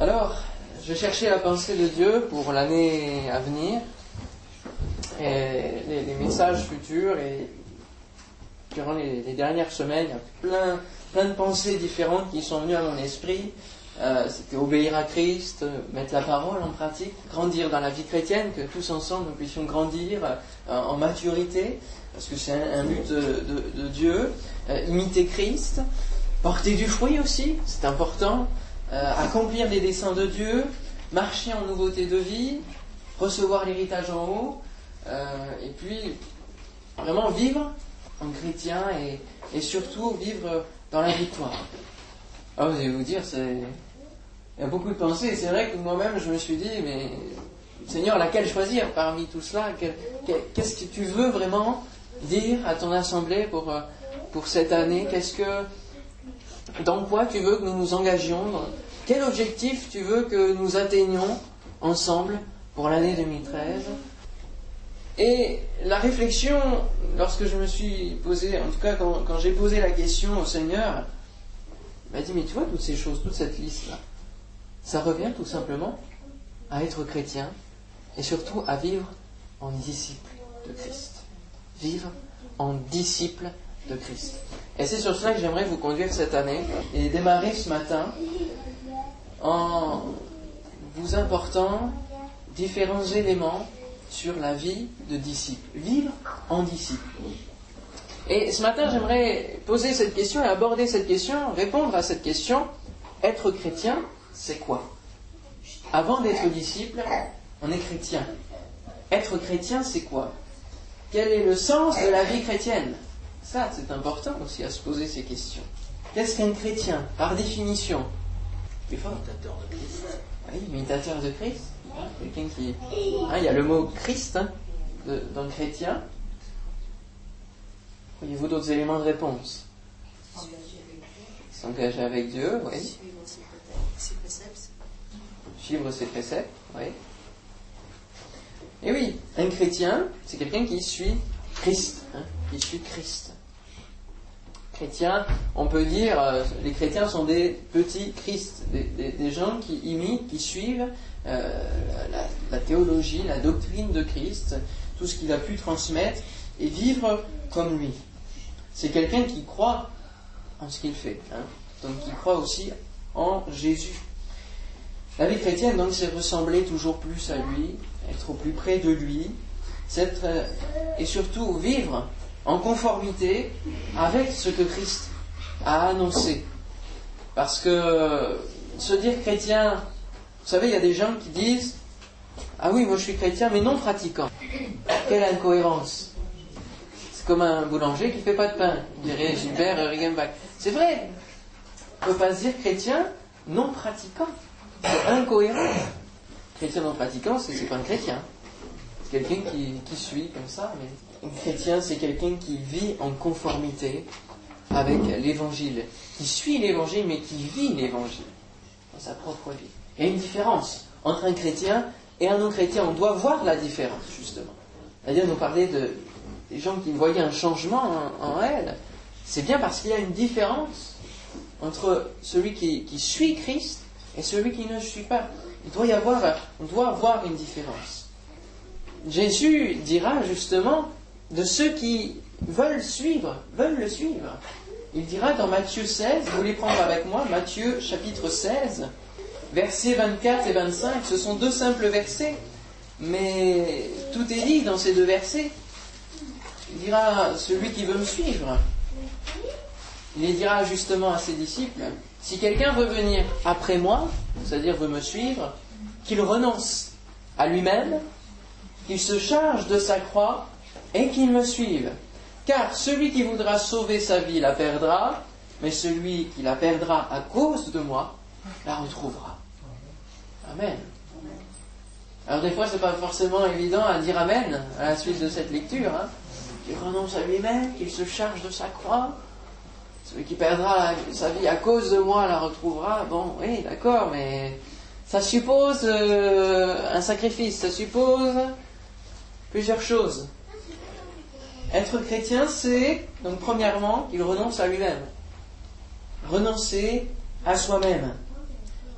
Alors, je cherchais la pensée de Dieu pour l'année à venir, et les, messages futurs, et durant les, dernières semaines, il y a plein, plein de pensées différentes qui sont venues à mon esprit. Euh, c'était obéir à Christ, mettre la parole en pratique, grandir dans la vie chrétienne, que tous ensemble nous puissions grandir euh, en maturité, parce que c'est un, but de, Dieu, euh, imiter Christ, porter du fruit aussi, c'est important, accomplir les desseins de Dieu, marcher en nouveauté de vie, recevoir l'héritage en haut, et puis vraiment vivre en chrétien et, surtout vivre dans la victoire. Ah, vous allez vous dire, c'est il y a beaucoup de pensées. C'est vrai que moi-même, je me suis dit, mais Seigneur, laquelle choisir parmi tout cela? Qu'est-ce que tu veux vraiment dire à ton assemblée pour, euh, pour cette année? Qu'est-ce que, dans quoi tu veux que nous nous engagions Quel objectif tu veux que nous atteignions ensemble pour l'année 2013 Et la réflexion, lorsque je me suis posé, en tout cas quand, j'ai posé la question au Seigneur, m'a dit, mais tu vois toutes ces choses, toute cette liste-là, ça revient tout simplement à être chrétien et surtout à vivre en disciple de Christ. Vivre en disciple de Christ. Et c'est sur cela que j'aimerais vous conduire cette année et démarrer ce matin en vous important différents éléments sur la vie de disciple. Vivre en disciple. Et ce matin, j'aimerais poser cette question et aborder cette question, répondre à cette question. Être chrétien, c'est quoi? Avant d'être disciple, on est chrétien. Être chrétien, c'est quoi? Quel est le sens de la vie chrétienne? Ça, c'est important aussi à se poser ces questions. Qu'est-ce qu'un chrétien, par définition Imitateur de Christ. Oui, imitateur de Christ. Quelqu'un qui. Ah, il y a le mot Christ hein, dans le chrétien. Voyez-vous d'autres éléments de réponse? S'engager avec Dieu, oui suivre ses préceptes, oui. Et oui, un chrétien, c'est quelqu'un qui suit Christ, hein, qui suit Christ. Chrétien, on peut dire, euh, les chrétiens sont des petits Christ, des, gens qui imitent, qui suivent euh, la, théologie, la doctrine de Christ, tout ce qu'il a pu transmettre et vivre comme lui. C'est quelqu'un qui croit en ce qu'il fait, hein, donc qui croit aussi en Jésus. La vie chrétienne, donc, c'est ressembler toujours plus à lui, être au plus près de lui, euh, et surtout vivre en conformité avec ce que Christ a annoncé. Parce que se dire chrétien, vous savez, il y a des gens qui disent Ah oui, moi je suis chrétien, mais non pratiquant. Quelle incohérence C'est comme un boulanger qui ne fait pas de pain, dirait Gilbert Regenbach. C'est vrai, on ne peut pas se dire chrétien non pratiquant. C'est incohérent. Chrétien non pratiquant, c'est pas un chrétien. C'est quelqu'un qui, suit comme ça, mais chrétien, c'est quelqu'un qui vit en conformité avec l'évangile, qui suit l'évangile, mais qui vit l'évangile dans sa propre vie. Il y a une différence entre un chrétien et un non-chrétien. On doit voir la différence, justement. C'est-à-dire, nous parler de, des gens qui voyaient un changement en, elle. C'est bien parce qu'il y a une différence entre celui qui, qui suit Christ et celui qui ne suit pas. Il doit y avoir, on doit avoir une différence. Jésus dira justement de ceux qui veulent suivre, veulent le suivre. Il dira dans Matthieu 16, vous voulez prendre avec moi Matthieu chapitre 16, versets 24 et 25, ce sont deux simples versets, mais tout est dit dans ces deux versets. Il dira celui qui veut me suivre. Il dira justement à ses disciples, si quelqu'un veut venir après moi, c'est-à-dire veut me suivre, qu'il renonce à lui-même, qu'il se charge de sa croix et qu'il me suive. Car celui qui voudra sauver sa vie la perdra, mais celui qui la perdra à cause de moi la retrouvera. Amen. Alors des fois, ce n'est pas forcément évident à dire Amen à la suite de cette lecture. Hein. Qu'il renonce à lui-même, qu'il se charge de sa croix, celui qui perdra sa vie à cause de moi la retrouvera. Bon, oui, d'accord, mais ça suppose euh, un sacrifice, ça suppose plusieurs choses. Être chrétien, c'est, donc premièrement, qu'il renonce à lui-même. Renoncer à soi-même.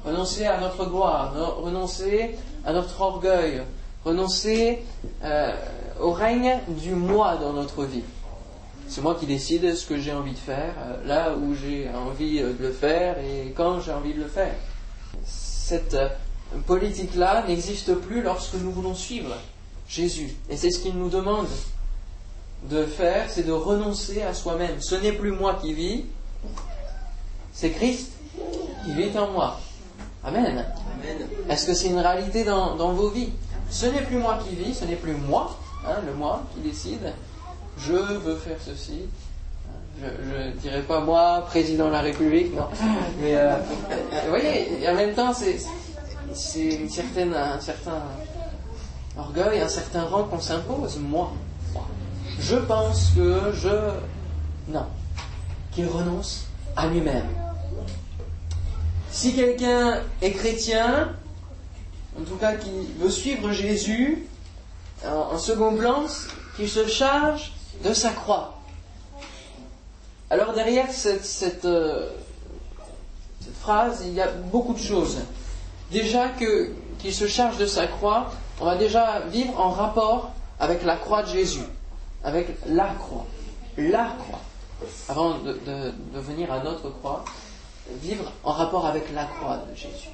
renoncer à notre gloire, renoncer à notre orgueil, renoncer euh, au règne du moi dans notre vie. C'est moi qui décide ce que j'ai envie de faire, euh, là où j'ai envie de le faire et quand j'ai envie de le faire. Cette euh, politique-là n'existe plus lorsque nous voulons suivre Jésus. Et c'est ce qu'il nous demande de faire, c'est de renoncer à soi-même. Ce n'est plus moi qui vis, c'est Christ qui vit en moi. Amen. Est-ce que c'est une réalité dans, vos vies? Ce n'est plus moi qui vis, ce n'est plus moi, hein, le moi qui décide. Je veux faire ceci. Je ne dirais pas moi, président de la République, non. Mais euh, vous voyez, en même temps, c'est une certaine, un certain orgueil, un certain rang qu'on s'impose. Moi, je pense que je. Non. Qu'il renonce à lui-même. Si quelqu'un est chrétien, en tout cas qui veut suivre Jésus, en, second plan, qu'il se charge de sa croix. Alors derrière cette, euh, phrase, il y a beaucoup de choses. Déjà qu'il se charge de sa croix, on va déjà vivre en rapport avec la croix de Jésus, avec la croix, la croix, avant de, venir à notre croix vivre en rapport avec la croix de Jésus.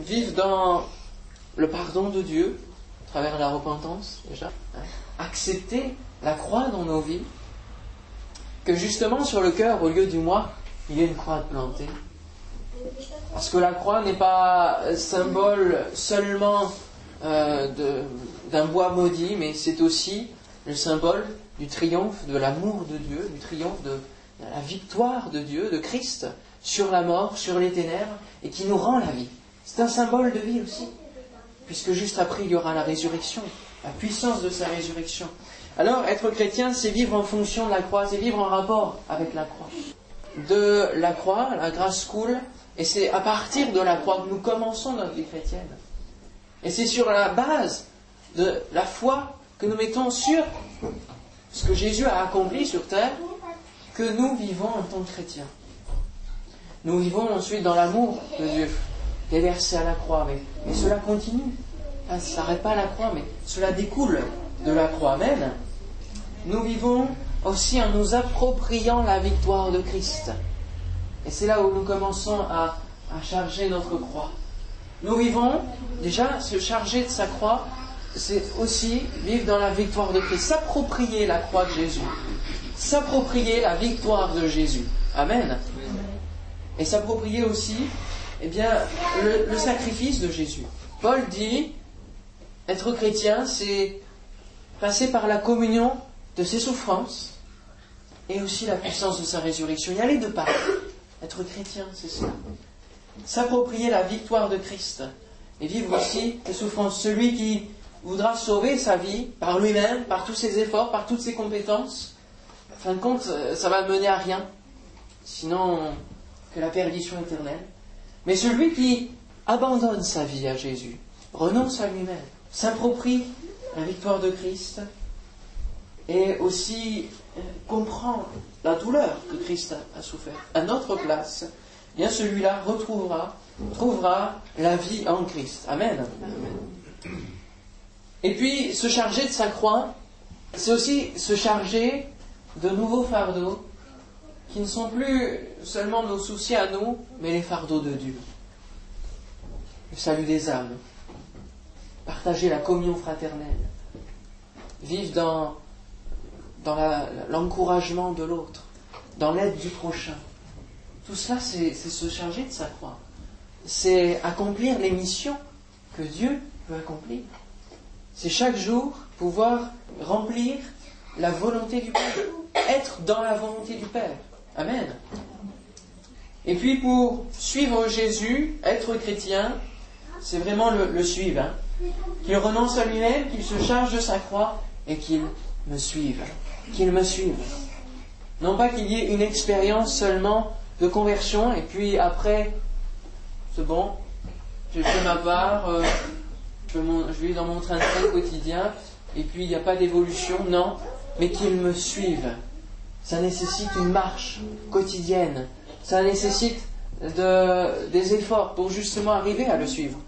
Vivre dans le pardon de Dieu, à travers la repentance déjà. Hein. Accepter la croix dans nos vies. Que justement sur le cœur, au lieu du moi, il y ait une croix plantée. Parce que la croix n'est pas symbole seulement euh, d'un bois maudit, mais c'est aussi le symbole du triomphe de l'amour de Dieu, du triomphe de, la victoire de Dieu, de Christ, sur la mort, sur les ténèbres, et qui nous rend la vie. C'est un symbole de vie aussi, puisque juste après, il y aura la résurrection, la puissance de sa résurrection. Alors, être chrétien, c'est vivre en fonction de la croix, c'est vivre en rapport avec la croix. De la croix, la grâce coule, et c'est à partir de la croix que nous commençons notre vie chrétienne. Et c'est sur la base de la foi que nous mettons sur ce que Jésus a accompli sur terre que nous vivons en tant que chrétiens. Nous vivons ensuite dans l'amour de Dieu, qui est versé à la croix, mais, cela continue. ça s'arrête pas la croix, mais cela découle de la croix. Amen. Nous vivons aussi en nous appropriant la victoire de Christ. Et c'est là où nous commençons à charger notre croix. Nous vivons, déjà, se charger de sa croix, c'est aussi vivre dans la victoire de Christ, s'approprier la croix de Jésus s'approprier la victoire de Jésus. Amen. Et s'approprier aussi eh bien, le, sacrifice de Jésus. Paul dit, être chrétien, c'est passer par la communion de ses souffrances et aussi la puissance de sa résurrection. Il y a les deux parts. Être chrétien, c'est cela. S'approprier la victoire de Christ et vivre aussi les souffrances. Celui qui voudra sauver sa vie par lui-même, par tous ses efforts, par toutes ses compétences, en fin de compte, euh, ça va mener à rien, sinon que la perdition éternelle. Mais celui qui abandonne sa vie à Jésus, renonce à lui-même, s'approprie la victoire de Christ et aussi euh, comprend la douleur que Christ a souffert à notre place, bien celui-là retrouvera, trouvera la vie en Christ. Amen. Et puis, se charger de sa croix, c'est aussi se charger de nouveaux fardeaux qui ne sont plus seulement nos soucis à nous, mais les fardeaux de Dieu. Le salut des âmes, partager la communion fraternelle, vivre dans, dans l'encouragement de l'autre, dans l'aide du prochain. Tout cela, c'est se charger de sa croix. C'est accomplir les missions que Dieu veut accomplir. C'est chaque jour pouvoir remplir la volonté du Père être dans la volonté du Père. Amen. Et puis pour suivre Jésus, être chrétien, c'est vraiment le, suivre. Hein. Qu'il renonce à lui-même, qu'il se charge de sa croix et qu'il me suive. Qu'il me suive. Non pas qu'il y ait une expérience seulement de conversion et puis après, c'est bon, j'ai fait ma part, euh, je, je, vis dans mon train de quotidien et puis il n'y a pas d'évolution. Non, mais qu'il me suive ça nécessite une marche quotidienne. Ça nécessite de, des efforts pour justement arriver à le suivre.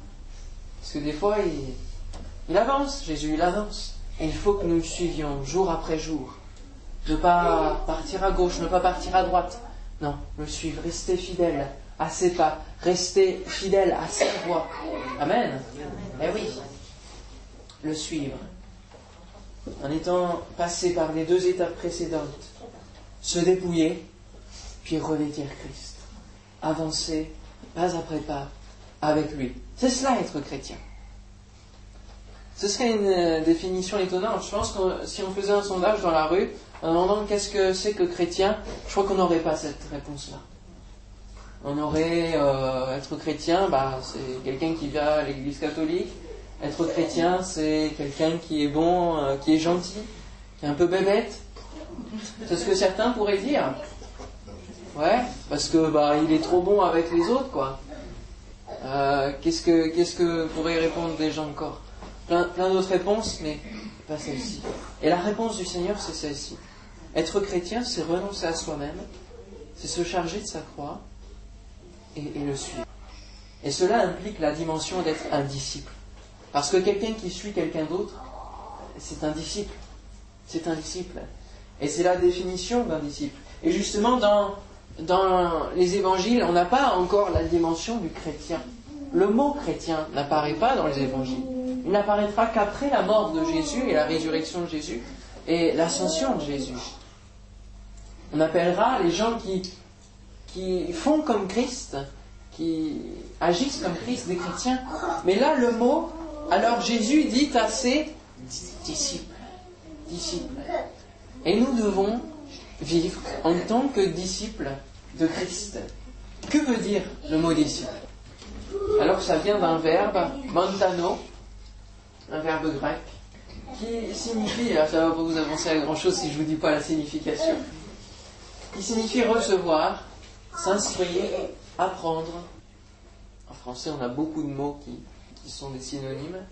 Parce que des fois, il, avance, Jésus, il avance. Il faut que nous le suivions jour après jour. Ne pas partir à gauche, ne pas partir à droite. Non, le suivre, rester fidèle à ses pas, rester fidèle à sa voix. Amen. Eh oui, le suivre. En étant passé par les deux étapes précédentes, se dépouiller, puis revêtir Christ. Avancer pas après pas avec lui. C'est cela être chrétien. Ce serait une euh, définition étonnante. Je pense que si on faisait un sondage dans la rue, en demandant qu'est-ce que c'est que chrétien, je crois qu'on n'aurait pas cette réponse-là. On aurait euh, être chrétien, bah, c'est quelqu'un qui vient à l'église catholique. Être chrétien, c'est quelqu'un qui est bon, euh, qui est gentil, qui est un peu bébête. C'est ce que certains pourraient dire. Ouais, parce que bah il est trop bon avec les autres, quoi. qu'est-ce que qu'est-ce que pourraient répondre des gens encore? Plein, d'autres réponses, mais pas celle-ci. Et la réponse du Seigneur, c'est celle-ci. Être chrétien, c'est renoncer à soi-même, c'est se charger de sa croix et, le suivre. Et cela implique la dimension d'être un disciple. Parce que quelqu'un qui suit quelqu'un d'autre, c'est un disciple. C'est un disciple. Et c'est la définition d'un disciple. Et justement, dans, dans les évangiles, on n'a pas encore la dimension du chrétien. Le mot chrétien n'apparaît pas dans les évangiles il n'apparaîtra qu'après la mort de Jésus et la résurrection de Jésus et l'ascension de Jésus. On appellera les gens qui, qui font comme Christ, qui agissent comme Christ, des chrétiens. Mais là, le mot, alors Jésus dit à ses disciples, disciples. Et nous devons vivre en tant que disciples de Christ. Que veut dire le mot disciple Alors ça vient d'un verbe, montano, un verbe grec qui signifie, alors ça va pas vous avancer à grand chose si je vous dis pas la signification, qui signifie recevoir, s'instruire, apprendre. En français, on a beaucoup de mots qui, sont des synonymes.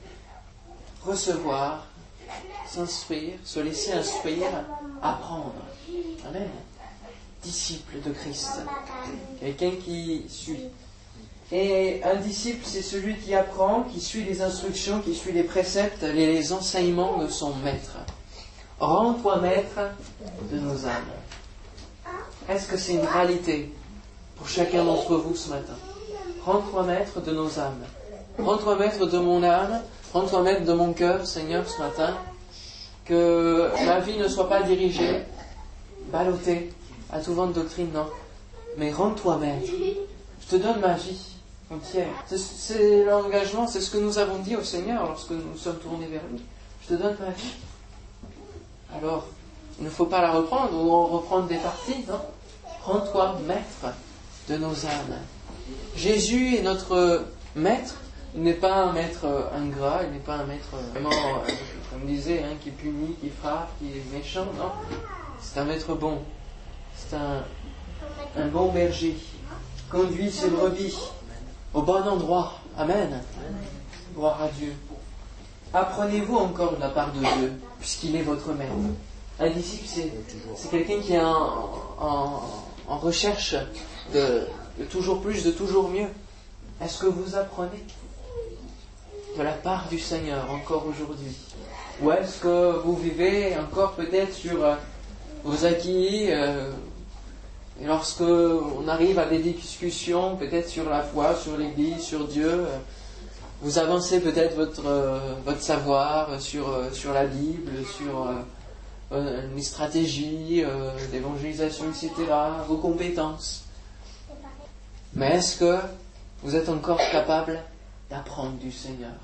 Recevoir, s'instruire, se laisser instruire, apprendre. Amen. Disciple de Christ. Quelqu'un qui suit. Et un disciple, c'est celui qui apprend, qui suit les instructions, qui suit les préceptes, les enseignements de son maître. Rends-toi maître de nos âmes. Est-ce que c'est une réalité? Pour chacun d'entre vous ce matin Rends-toi maître de nos âmes. Rends-toi maître de mon âme. Rends-toi maître de mon cœur, Seigneur, ce matin. Que ma vie ne soit pas dirigée, ballottée à tout vent de doctrine, non. Mais rends-toi maître. Je te donne ma vie entière. C'est l'engagement, c'est ce que nous avons dit au Seigneur lorsque nous sommes tournés vers lui. Je te donne ma vie. Alors, il ne faut pas la reprendre ou en reprendre des parties, non Rends-toi maître de nos âmes. Jésus est notre maître. Il n'est pas un maître ingrat, il n'est pas un maître vraiment, euh, comme disait, hein, qui punit, qui frappe, qui est méchant, non C'est un maître bon. C'est un, un bon berger. Conduit ses brebis au bon endroit. Amen. Gloire à Dieu. Apprenez-vous encore de la part de Dieu, puisqu'il est votre maître. Un disciple, c'est quelqu'un qui est en, recherche de, toujours plus, de toujours mieux. Est-ce que vous apprenez de la part du Seigneur encore aujourd'hui? Ou est-ce que vous vivez encore peut-être sur euh, vos acquis, euh, et lorsque on arrive à des discussions, peut-être sur la foi, sur l'Église, sur Dieu, euh, vous avancez peut-être votre, savoir sur la Bible, sur les stratégies d'évangélisation, etc., vos compétences. Mais est-ce que vous êtes encore capable d'apprendre du Seigneur?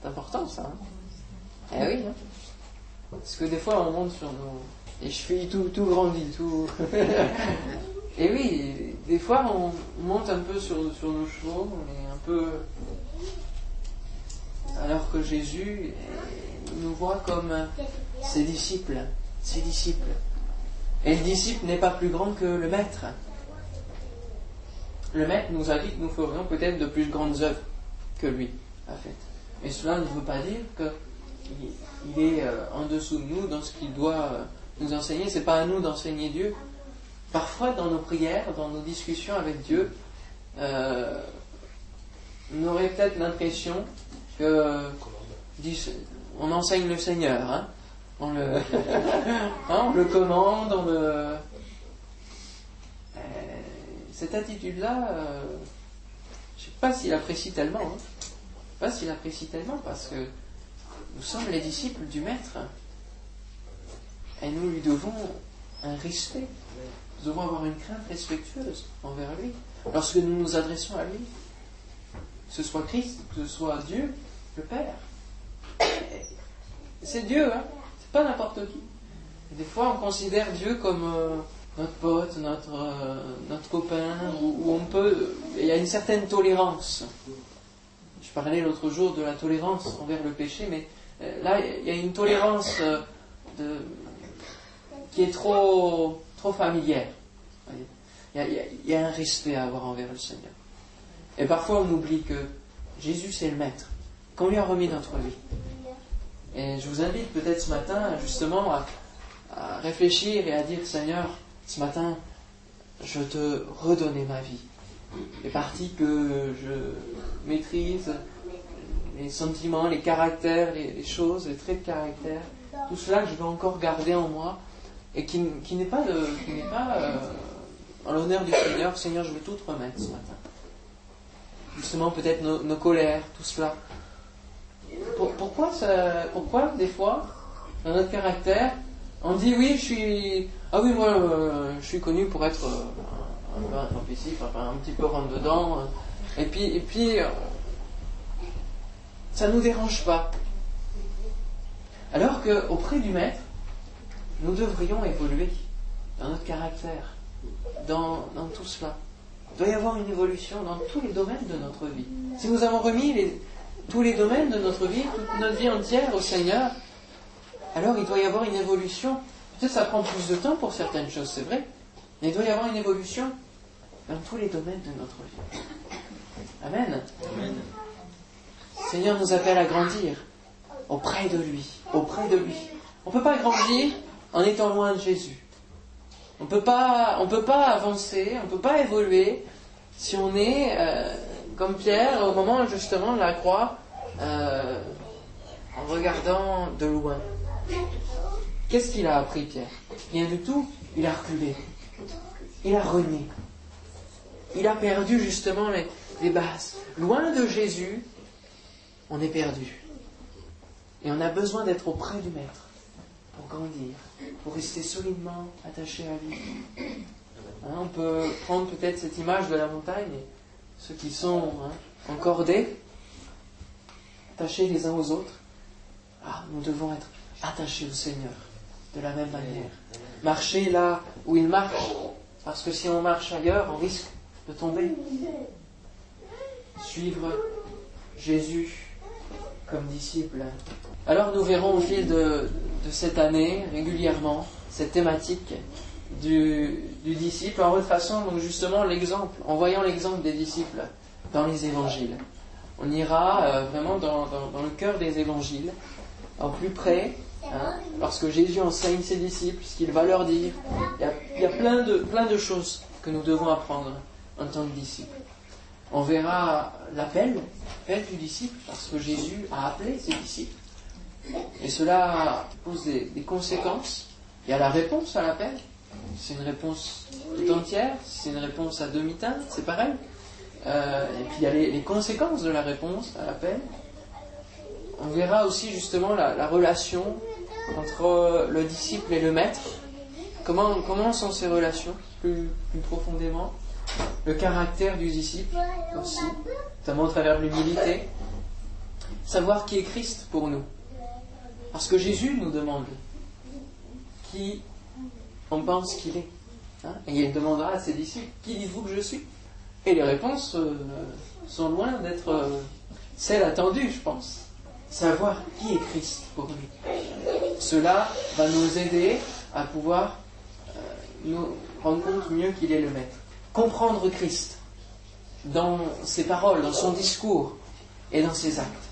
C'est important ça. Hein? Eh oui. Parce que des fois on monte sur nos, et je tout, tout grandit, tout. et oui, des fois on monte un peu sur, sur nos chevaux, on est un peu. Alors que Jésus nous voit comme ses disciples, ses disciples. Et le disciple n'est pas plus grand que le maître. Le maître nous a dit que nous ferions peut-être de plus grandes œuvres que lui a fait. Mais cela ne veut pas dire qu'il est euh, en dessous de nous dans ce qu'il doit euh, nous enseigner, c'est pas à nous d'enseigner Dieu. Parfois, dans nos prières, dans nos discussions avec Dieu, euh, on aurait peut-être l'impression que on enseigne le Seigneur. Hein. On, le, hein, on le commande, on le. Euh, cette attitude-là, euh, je ne sais pas s'il apprécie tellement. Hein. Je sais pas s'il apprécie tellement parce que nous sommes les disciples du Maître. Et nous lui devons un respect. Nous devons avoir une crainte respectueuse envers lui lorsque nous nous adressons à lui. Que ce soit Christ, que ce soit Dieu, le Père. C'est Dieu, hein pas n'importe qui. des fois, on considère Dieu comme euh, notre pote, notre, euh, notre copain, où, on peut. Il y a une certaine tolérance. Je parlais l'autre jour de la tolérance envers le péché, mais euh, là, il y a une tolérance qui est trop, trop familière. Il y, a, un respect à avoir envers le Seigneur. Et parfois, on oublie que Jésus, c'est le Maître, qu'on lui a remis notre vie. Et je vous invite peut-être ce matin, justement, à, réfléchir et à dire Seigneur, ce matin, je te redonnais ma vie. Les parties que je maîtrise, les sentiments, les caractères, les, choses, les traits de caractère, tout cela que je veux encore garder en moi et qui, n'est pas, qui n'est pas euh, en l'honneur du Seigneur. Seigneur, je veux tout te remettre ce matin. Justement, peut-être nos, colères, tout cela. Pourquoi, ça, pourquoi, des fois, dans notre caractère, on dit oui, je suis. Ah oui, moi, euh, je suis connu pour être euh, un peu intempestif, un petit peu rentre dedans. et puis, et puis ça ne nous dérange pas. Alors qu'auprès du Maître, nous devrions évoluer dans notre caractère, dans, tout cela. Il doit y avoir une évolution dans tous les domaines de notre vie. Si nous avons remis tous les domaines de notre vie, toute notre vie entière au Seigneur, alors il doit y avoir une évolution. Peut-être ça prend plus de temps pour certaines choses, c'est vrai, mais il doit y avoir une évolution dans tous les domaines de notre vie. Amen. Amen. Le Seigneur nous appelle à grandir auprès de lui, auprès de lui. On ne peut pas grandir en étant loin de Jésus. On ne peut pas avancer, on ne peut pas évoluer si on est euh, comme Pierre au moment justement de la croix, euh, en regardant de loin. Qu'est-ce qu'il a appris, Pierre? Rien du tout. Il a reculé. Il a renié. Il a perdu justement les, bases. Loin de Jésus, on est perdu. Et on a besoin d'être auprès du Maître pour grandir, pour rester solidement attaché à lui. Hein, on peut prendre peut-être cette image de la montagne, ceux qui sont hein, encordés, attachés les uns aux autres. Ah, nous devons être attachés au Seigneur de la même manière. Marcher là où il marche, parce que si on marche ailleurs, on risque de tomber. Suivre Jésus comme disciple. Alors nous verrons au fil de, cette année régulièrement cette thématique du, disciple en retraçant donc justement l'exemple, en voyant l'exemple des disciples dans les évangiles. On ira euh, vraiment dans, le cœur des évangiles, au plus près, hein, parce que Jésus enseigne ses disciples, ce qu'il va leur dire. Il y a, plein, de, plein de choses que nous devons apprendre en tant que disciples. On verra l'appel fait du disciple, parce que Jésus a appelé ses disciples. Et cela pose des, conséquences. Il y a la réponse à l'appel. C'est une réponse tout entière, c'est une réponse à demi-teinte, c'est pareil. Euh, et puis il y a les, conséquences de la réponse à l'appel. On verra aussi justement la, relation entre le disciple et le maître. Comment, comment sont ces relations plus, plus profondément? Le caractère du disciple aussi, notamment à travers l'humilité. Savoir qui est Christ pour nous. Parce que Jésus nous demande qui on pense qu'il est. Hein, et il demandera à ses disciples, qui dites-vous que je suis? Et les réponses euh, sont loin d'être euh, celles attendues, je pense. Savoir qui est Christ pour lui. Cela va nous aider à pouvoir euh, nous rendre compte mieux qu'il est le Maître. Comprendre Christ dans ses paroles, dans son discours et dans ses actes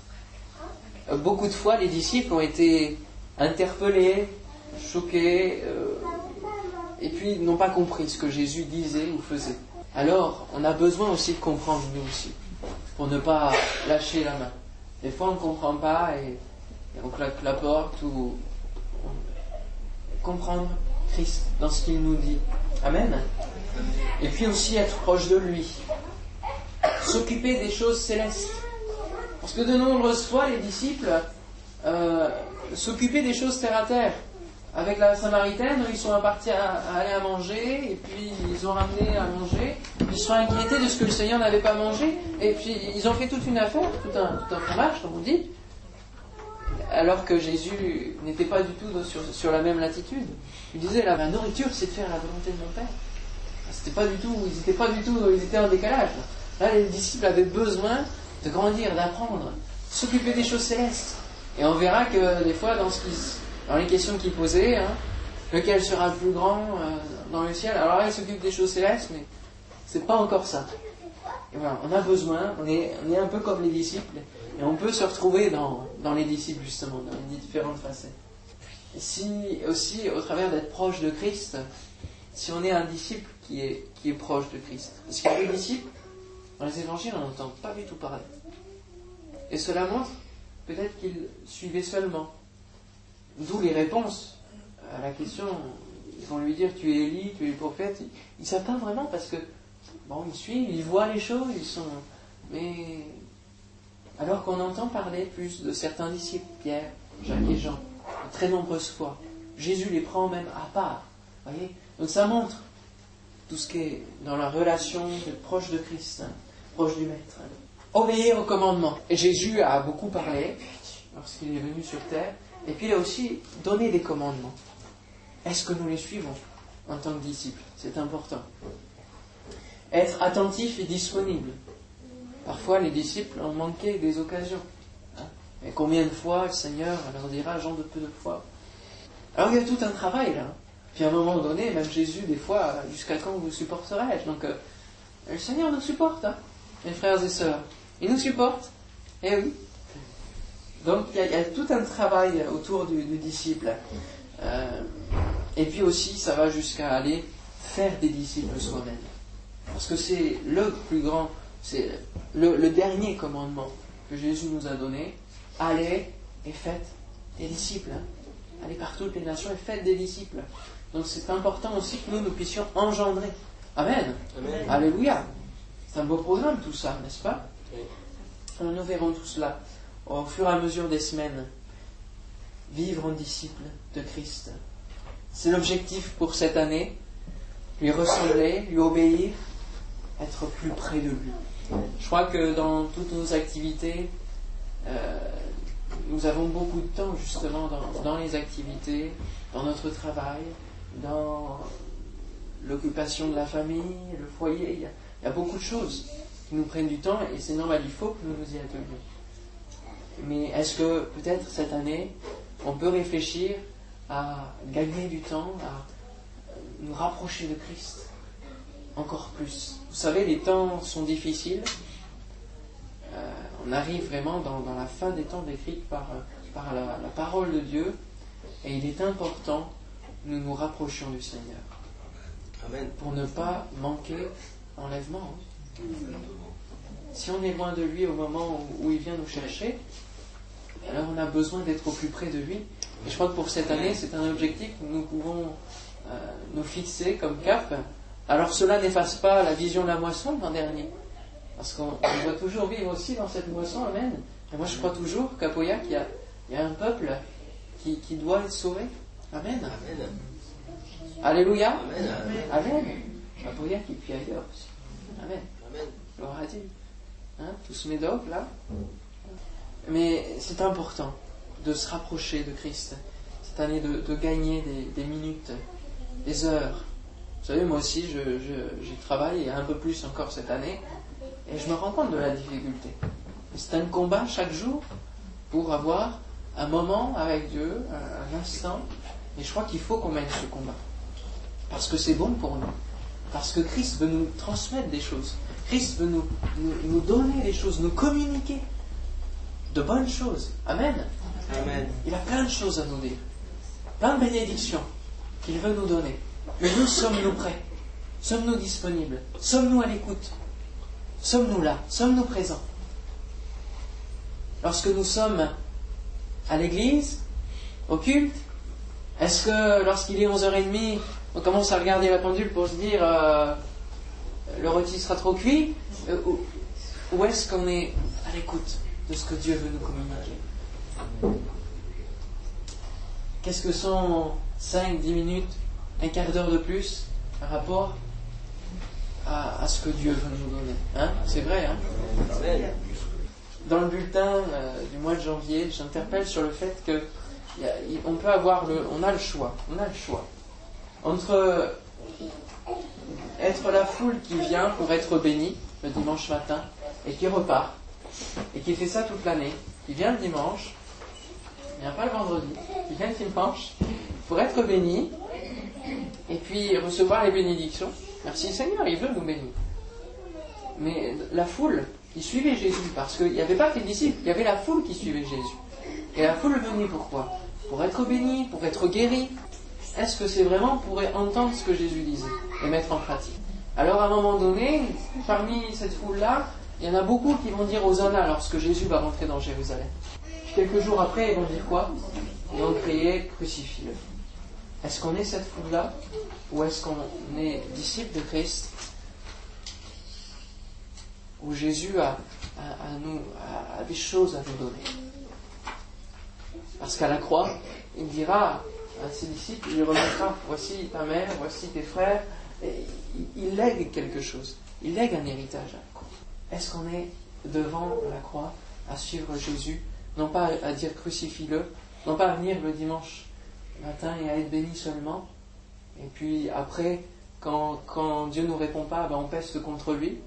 beaucoup de fois, les disciples ont été interpellés, choqués, et puis n'ont pas compris ce que Jésus disait ou faisait. alors on a besoin aussi de comprendre nous aussi, pour ne pas lâcher la main. Des fois on ne comprend pas et, on claque la porte ou comprendre Christ dans ce qu'il nous dit. Amen. Et puis aussi être proche de lui. S'occuper des choses célestes. Parce que de nombreuses fois, les disciples euh, s'occupaient des choses terre à terre. Avec la Samaritaine, ils sont partis à, aller à manger, et puis ils ont ramené à manger. Ils sont inquiétés de ce que le Seigneur n'avait pas mangé, et puis ils ont fait toute une affaire, tout un, tout un fromage, comme on dit, alors que Jésus n'était pas du tout sur, la même latitude. Il disait, la nourriture, c'est de faire la volonté de mon Père. C'était pas du tout, ils n'étaient pas du tout, ils étaient en décalage. Là, les disciples avaient besoin de grandir, d'apprendre, s'occuper des choses célestes. Et on verra que des fois, dans, ce dans les questions qu'il posait, hein, lequel sera le plus grand euh, dans le ciel? Alors là, il s'occupe des choses célestes, mais c'est pas encore ça. On a besoin, on est, un peu comme les disciples, et on peut se retrouver dans, les disciples, justement, dans les différentes facettes. Et si, aussi, au travers d'être proche de Christ, si on est un disciple qui est, qui est proche de Christ. Parce qu'il y a des disciples, dans les évangiles, on n'entend pas du tout parler. Et cela montre peut-être qu'ils suivaient seulement. D'où les réponses à la question. Ils vont lui dire Tu es Élie, tu es le prophète. Ils ne pas vraiment parce que, bon, ils suivent, ils voient les choses, ils sont. Mais. Alors qu'on entend parler plus de certains disciples, Pierre, Jacques et Jean, de très nombreuses fois. Jésus les prend même à part. Voyez Donc ça montre tout ce qui est dans la relation proche de Christ, hein, proche du Maître. Obéir au commandement. Et Jésus a beaucoup parlé lorsqu'il est venu sur terre, et puis il a aussi donné des commandements. Est-ce que nous les suivons en tant que disciples? C'est important. Être attentif et disponible. Parfois, les disciples ont manqué des occasions. Hein. Et combien de fois le Seigneur leur dira, Jean de peu de foi Alors il y a tout un travail là. Puis à un moment donné, même Jésus, des fois, jusqu'à quand vous supporterai-je? Donc euh, le Seigneur nous supporte, hein, mes frères et sœurs. Il nous supporte. Eh oui. Donc il y, a tout un travail autour du, disciple. Euh, et puis aussi, ça va jusqu'à aller faire des disciples soi-même. Parce que c'est le plus grand, c'est le, dernier commandement que Jésus nous a donné. Allez et faites des disciples. Hein. Allez par toutes les nations et faites des disciples. Donc c'est important aussi que nous, nous puissions engendrer. Amen. Alléluia. C'est un beau programme tout ça, n'est-ce pas? Nous verrons tout cela au fur et à mesure des semaines. Vivre en disciple de Christ. C'est l'objectif pour cette année. Lui ressembler, lui obéir, être plus près de lui. Je crois que dans toutes nos activités, euh, nous avons beaucoup de temps justement dans les activités, dans notre travail, dans l'occupation de la famille, le foyer. Il y, a, beaucoup de choses qui nous prennent du temps et c'est normal, il faut que nous nous y attelions. Mais est-ce que peut-être cette année, on peut réfléchir à gagner du temps, à nous rapprocher de Christ encore plus? Vous savez, les temps sont difficiles. Euh, on arrive vraiment dans, la fin des temps décrits par, par la parole de Dieu et il est important nous nous rapprochions du Seigneur. Amen. Pour ne pas manquer enlèvement. Si on est loin de lui au moment où, il vient nous chercher, alors on a besoin d'être au plus près de lui. Et je crois que pour cette année, c'est un objectif que nous pouvons euh, nous fixer comme cap. Alors cela n'efface pas la vision de la moisson l'an dernier. Parce qu'on doit toujours vivre aussi dans cette moisson, Amen. Et moi je crois toujours qu'à Poyac, il y a, un peuple qui doit être sauvé. Amen. Alléluia. Amen. Amen. Amen. qui puis ailleurs aussi. Amen. Amen. Gloire à Dieu. Hein, tous mes dogs là. Mais c'est important de se rapprocher de Christ. Cette année de, gagner des, minutes, des heures. Vous savez, moi aussi, je, travaille un peu plus encore cette année et je me rends compte de la difficulté. C'est un combat chaque jour pour avoir un moment avec Dieu, un instant et je crois qu'il faut qu'on mène ce combat. Parce que c'est bon pour nous. Parce que Christ veut nous transmettre des choses. Christ veut nous, nous, donner des choses, nous communiquer de bonnes choses. Amen. Amen. Il a plein de choses à nous dire. Plein de bénédictions qu'il veut nous donner. Mais nous sommes-nous prêts? Sommes-nous disponibles? Sommes-nous à l'écoute? Sommes-nous là? Sommes-nous présents? Lorsque nous sommes à l'église, au culte, est-ce que lorsqu'il est 11h30, on commence à regarder la pendule pour se dire euh, le rôti sera trop cuit? Euh, Ou, est-ce qu'on est à l'écoute? De ce que Dieu veut nous communiquer. Qu'est-ce que sont 5, 10 minutes, un quart d'heure de plus par rapport à, ce que Dieu veut nous donner hein? C'est vrai, hein? Dans le bulletin euh, du mois de janvier, j'interpelle sur le fait que peut avoir le, on a le choix, on a le choix. Entre être la foule qui vient pour être bénie le dimanche matin et qui repart et qui fait ça toute l'année, qui vient le dimanche, il vient pas le vendredi, qui vient le dimanche pour être béni et puis recevoir les bénédictions. Merci Seigneur, il veut nous bénir. Mais la foule qui suivait Jésus, parce qu'il n'y avait pas que les disciples, il y avait la foule qui suivait Jésus. Et la foule venait pourquoi Pour être béni, pour être guéri. Est-ce que c'est vraiment pour entendre ce que Jésus disait et mettre en pratique? Alors à un moment donné, parmi cette foule-là, il y en a beaucoup qui vont dire aux Hosanna lorsque Jésus va rentrer dans Jérusalem. Quelques jours après, ils vont dire quoi? Ils vont crier crucifie-le. Est-ce qu'on est cette foule-là? Ou est-ce qu'on est disciple de Christ? Où Jésus a, des choses à nous donner? Parce qu'à la croix, il dira à ses disciples, il remettra, voici ta mère, voici tes frères, il lègue quelque chose, il lègue un héritage. Est-ce qu'on est devant la croix à suivre Jésus, non pas à dire crucifie-le, non pas à venir le dimanche matin et à être béni seulement, et puis après, quand, quand Dieu ne nous répond pas, ben on peste contre lui,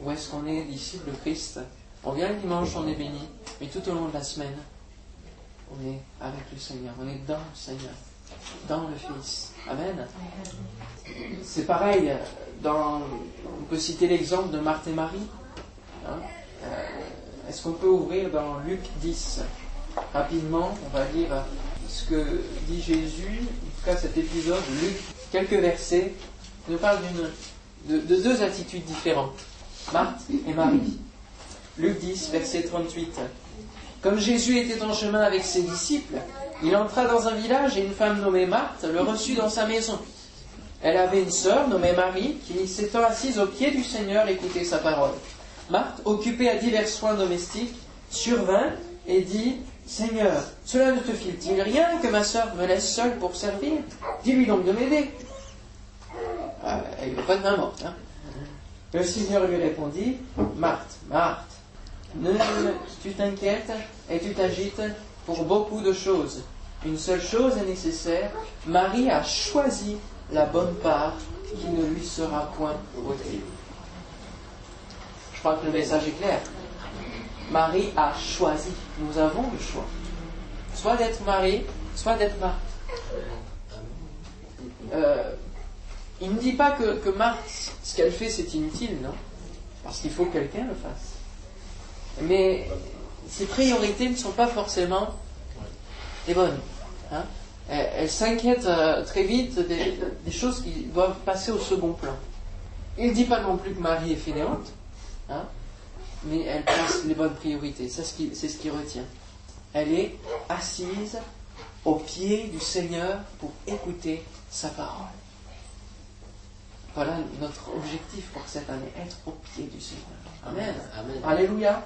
ou est-ce qu'on est disciple de Christ? On vient le dimanche, on est béni, mais tout au long de la semaine, on est avec le Seigneur, on est dans le Seigneur, dans le Fils. Amen. C'est pareil, on peut citer l'exemple de Marthe et Marie. Hein. Euh, est-ce qu'on peut ouvrir dans Luc 10 Rapidement, on va lire ce que dit Jésus, en tout cas cet épisode, Luc, quelques versets, nous parle de, de deux attitudes différentes. Marthe et Marie. Luc 10, verset 38. Comme Jésus était en chemin avec ses disciples, il entra dans un village et une femme nommée Marthe le reçut dans sa maison. Elle avait une sœur nommée Marie qui, s'étant assise au pied du Seigneur, écoutait sa parole. Marthe, occupée à divers soins domestiques, survint et dit Seigneur, cela ne te file-t-il rien que ma sœur me laisse seule pour servir? Dis-lui donc de m'aider. Ah, il n'y a pas de main morte. Le Seigneur lui répondit Marthe, Marthe, ne, tu t'inquiètes et tu t'agites pour beaucoup de choses. Une seule chose est nécessaire. Marie a choisi la bonne part qui ne lui sera point ôtée. Je crois que le message est clair. Marie a choisi. Nous avons le choix. Soit d'être Marie, soit d'être Marthe. Euh, il ne dit pas que, que Marthe, ce qu'elle fait, c'est inutile, non? Parce qu'il faut que quelqu'un le fasse mais ses priorités ne sont pas forcément les bonnes. Hein? Elle, s'inquiète euh, très vite des, choses qui doivent passer au second plan. Il ne dit pas non plus que Marie est fainéante, hein, mais elle place les bonnes priorités. C'est ce qui, c'est ce qui retient. Elle est assise au pied du Seigneur pour écouter sa parole. Voilà notre objectif pour cette année, être au pied du Seigneur. Amen. Alléluia.